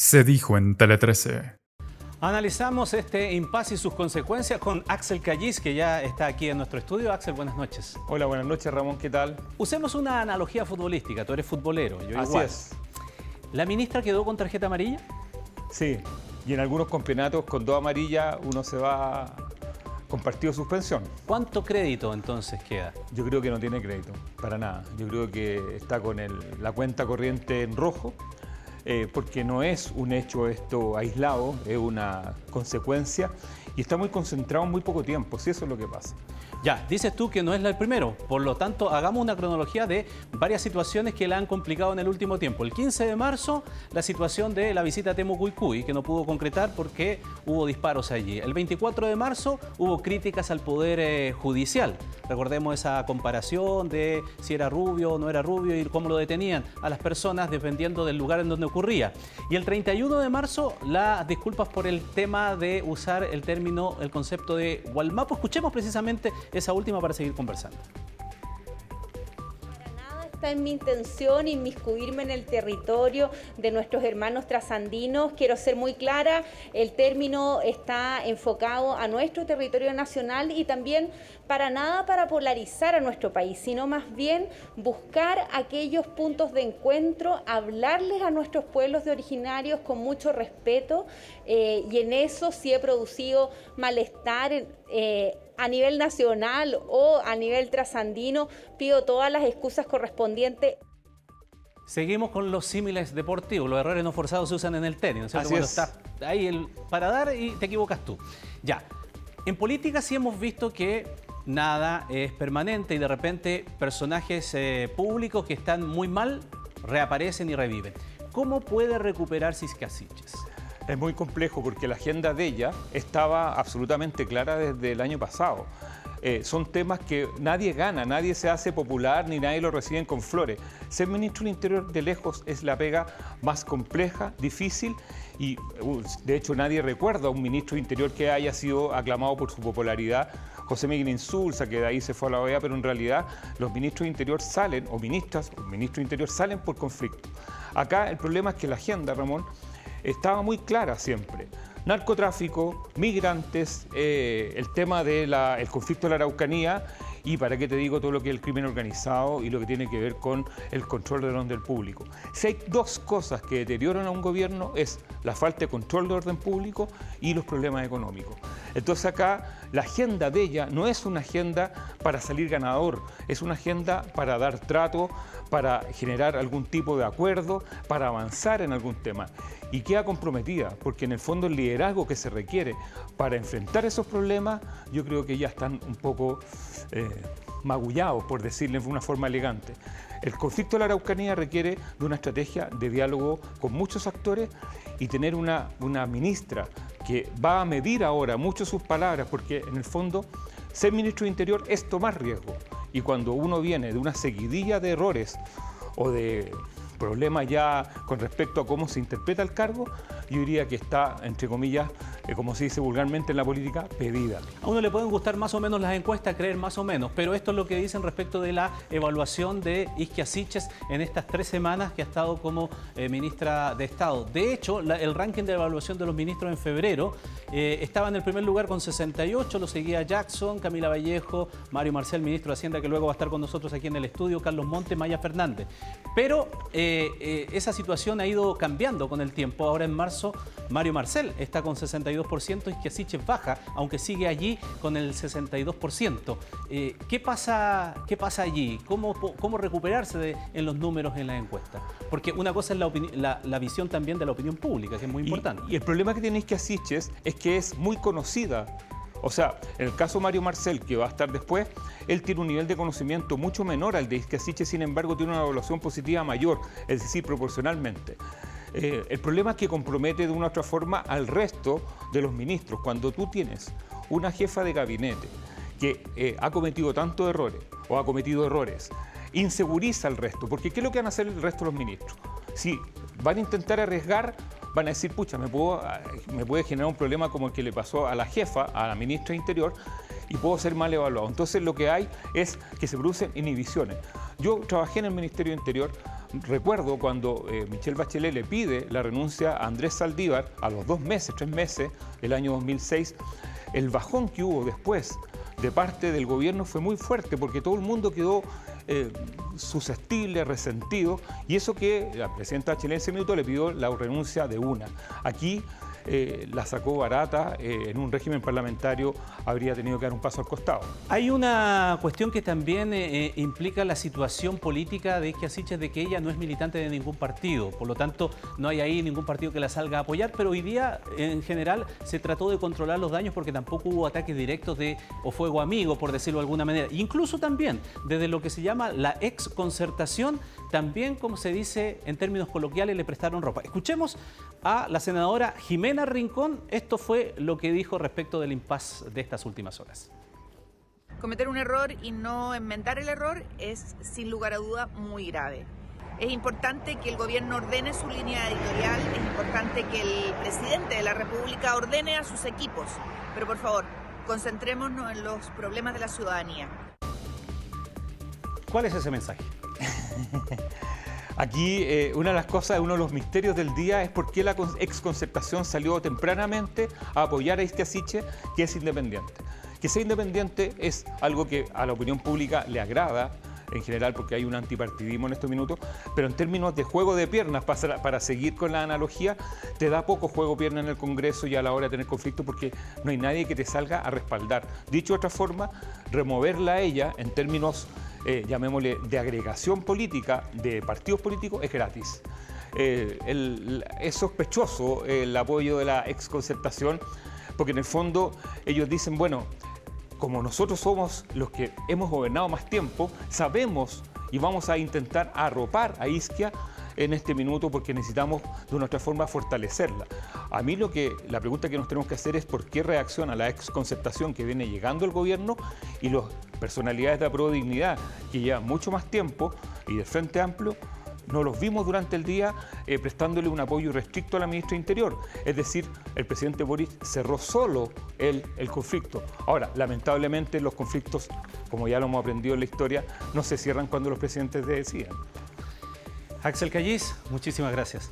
Se dijo en Tele 13. Analizamos este impasse y sus consecuencias con Axel Callis, que ya está aquí en nuestro estudio. Axel, buenas noches. Hola, buenas noches, Ramón, ¿qué tal? Usemos una analogía futbolística. Tú eres futbolero, yo Así igual. es. ¿La ministra quedó con tarjeta amarilla? Sí, y en algunos campeonatos con dos amarillas uno se va con partido de suspensión. ¿Cuánto crédito entonces queda? Yo creo que no tiene crédito, para nada. Yo creo que está con el- la cuenta corriente en rojo, eh, porque no es un hecho esto aislado, es una consecuencia y está muy concentrado en muy poco tiempo, si eso es lo que pasa. Ya, dices tú que no es el primero, por lo tanto, hagamos una cronología de varias situaciones que la han complicado en el último tiempo. El 15 de marzo, la situación de la visita a Temucuicui, que no pudo concretar porque hubo disparos allí. El 24 de marzo hubo críticas al Poder eh, Judicial. Recordemos esa comparación de si era rubio o no era rubio y cómo lo detenían a las personas dependiendo del lugar en donde ocurría. Y el 31 de marzo, las disculpas por el tema de usar el término, el concepto de Walmapo. Escuchemos precisamente esa última para seguir conversando. Está en mi intención inmiscuirme en el territorio de nuestros hermanos trasandinos. Quiero ser muy clara, el término está enfocado a nuestro territorio nacional y también para nada para polarizar a nuestro país, sino más bien buscar aquellos puntos de encuentro, hablarles a nuestros pueblos de originarios con mucho respeto eh, y en eso sí he producido malestar. Eh, a nivel nacional o a nivel trasandino, pido todas las excusas correspondientes. Seguimos con los símiles deportivos. Los errores no forzados se usan en el tenis, ¿no es cierto? Así Cuando es. estás ahí el- para dar y te equivocas tú. Ya. En política sí hemos visto que nada es permanente y de repente personajes eh, públicos que están muy mal reaparecen y reviven. ¿Cómo puede recuperar Ciscasiches? Es muy complejo porque la agenda de ella estaba absolutamente clara desde el año pasado. Eh, son temas que nadie gana, nadie se hace popular ni nadie lo reciben con flores. Ser ministro del Interior de lejos es la pega más compleja, difícil y uh, de hecho nadie recuerda a un ministro de Interior que haya sido aclamado por su popularidad. José Miguel Insulza, que de ahí se fue a la OEA, pero en realidad los ministros de Interior salen, o ministras, o ministros de Interior salen por conflicto. Acá el problema es que la agenda, Ramón, estaba muy clara siempre. Narcotráfico, migrantes, eh, el tema del conflicto de la Araucanía y para qué te digo todo lo que es el crimen organizado y lo que tiene que ver con el control del orden público. Si hay dos cosas que deterioran a un gobierno es la falta de control de orden público y los problemas económicos. Entonces acá la agenda de ella no es una agenda para salir ganador, es una agenda para dar trato, para generar algún tipo de acuerdo, para avanzar en algún tema. Y queda comprometida, porque en el fondo el liderazgo que se requiere para enfrentar esos problemas, yo creo que ya están un poco eh, magullados, por decirle de una forma elegante. El conflicto de la Araucanía requiere de una estrategia de diálogo con muchos actores y tener una ministra que va a medir ahora mucho sus palabras, porque en el fondo ser ministro de Interior es tomar riesgo. Y cuando uno viene de una seguidilla de errores o de problemas ya con respecto a cómo se interpreta el cargo, yo diría que está, entre comillas, como se dice vulgarmente en la política, pedida. A uno le pueden gustar más o menos las encuestas, creer más o menos, pero esto es lo que dicen respecto de la evaluación de Isquia Siches en estas tres semanas que ha estado como eh, ministra de Estado. De hecho, el ranking de evaluación de los ministros en febrero eh, estaba en el primer lugar con 68, lo seguía Jackson, Camila Vallejo, Mario Marcel, ministro de Hacienda, que luego va a estar con nosotros aquí en el estudio, Carlos Monte, Maya Fernández. Pero eh, esa situación ha ido cambiando con el tiempo. Ahora en marzo, Mario Marcel está con 62% y Siches baja, aunque sigue allí con el 62%. Eh, ¿qué, pasa, ¿Qué pasa allí? ¿Cómo, cómo recuperarse de- en los números en la encuesta? Porque una cosa es la, la- la visión también de la opinión pública, que es muy importante. Y, el problema que tiene Isquia Siches es que es muy conocida. O sea, en el caso de Mario Marcel, que va a estar después, él tiene un nivel de conocimiento mucho menor al de Isquia Siches, sin embargo, tiene una evaluación positiva mayor, es decir, proporcionalmente. Eh, el problema es que compromete de una u otra forma al resto de los ministros. Cuando tú tienes una jefa de gabinete que eh, ha cometido tantos errores o ha cometido errores, inseguriza al resto, porque ¿qué es lo que van a hacer el resto de los ministros? Si van a intentar arriesgar, van a decir, pucha, me, ah, me puede generar un problema como el que le pasó a la jefa, a la ministra de Interior, y puedo ser mal evaluado. Entonces lo que hay es que se producen inhibiciones. Yo trabajé en el Ministerio de Interior recuerdo cuando eh, Michelle Bachelet le pide la renuncia a Andrés Saldívar a los dos meses, tres meses, el año 2006, el bajón que hubo después de parte del gobierno fue muy fuerte porque todo el mundo quedó eh, susceptible, resentido, y eso que la presidenta Bachelet en ese minuto le pidió la renuncia de una. Aquí eh, la sacó barata, eh, en un régimen parlamentario habría tenido que dar un paso al costado. Hay una cuestión que también eh, implica la situación política de Isquia de que ella no es militante de ningún partido, por lo tanto no hay ahí ningún partido que la salga a apoyar, pero hoy día en general se trató de controlar los daños porque tampoco hubo ataques directos de o fuego amigo, por decirlo de alguna manera. Incluso también desde lo que se llama la ex concertación, también como se dice en términos coloquiales le prestaron ropa. Escuchemos a la senadora Jimena Rincón, esto fue lo que dijo respecto del impasse de estas últimas horas. Cometer un error y no enmendar el error es sin lugar a duda muy grave. Es importante que el gobierno ordene su línea editorial, es importante que el presidente de la República ordene a sus equipos, pero por favor, concentrémonos en los problemas de la ciudadanía. ¿Cuál es ese mensaje? Aquí eh, una de las cosas, uno de los misterios del día es por qué la exconcertación salió tempranamente a apoyar a Istiasiche, que es independiente. Que sea independiente es algo que a la opinión pública le agrada, en general porque hay un antipartidismo en estos minutos, pero en términos de juego de piernas, para, para seguir con la analogía, te da poco juego de piernas en el Congreso y a la hora de tener conflicto porque no hay nadie que te salga a respaldar. Dicho de otra forma, removerla a ella en términos eh, llamémosle, de agregación política de partidos políticos es gratis. Eh, es sospechoso el apoyo de la exconcertación, porque en el fondo ellos dicen, bueno, como nosotros somos los que hemos gobernado más tiempo, sabemos y vamos a intentar arropar a Isquia en este minuto porque necesitamos de una otra forma fortalecerla. A mí lo que la pregunta que nos tenemos que hacer es por qué reacciona la exconcertación que viene llegando el gobierno y las personalidades de la Dignidad que llevan mucho más tiempo y del Frente Amplio no los vimos durante el día eh, prestándole un apoyo restricto a la ministra de Interior. Es decir, el presidente Boris cerró solo el, el conflicto. Ahora, lamentablemente los conflictos, como ya lo hemos aprendido en la historia, no se cierran cuando los presidentes deciden. Axel Callis, muchísimas gracias.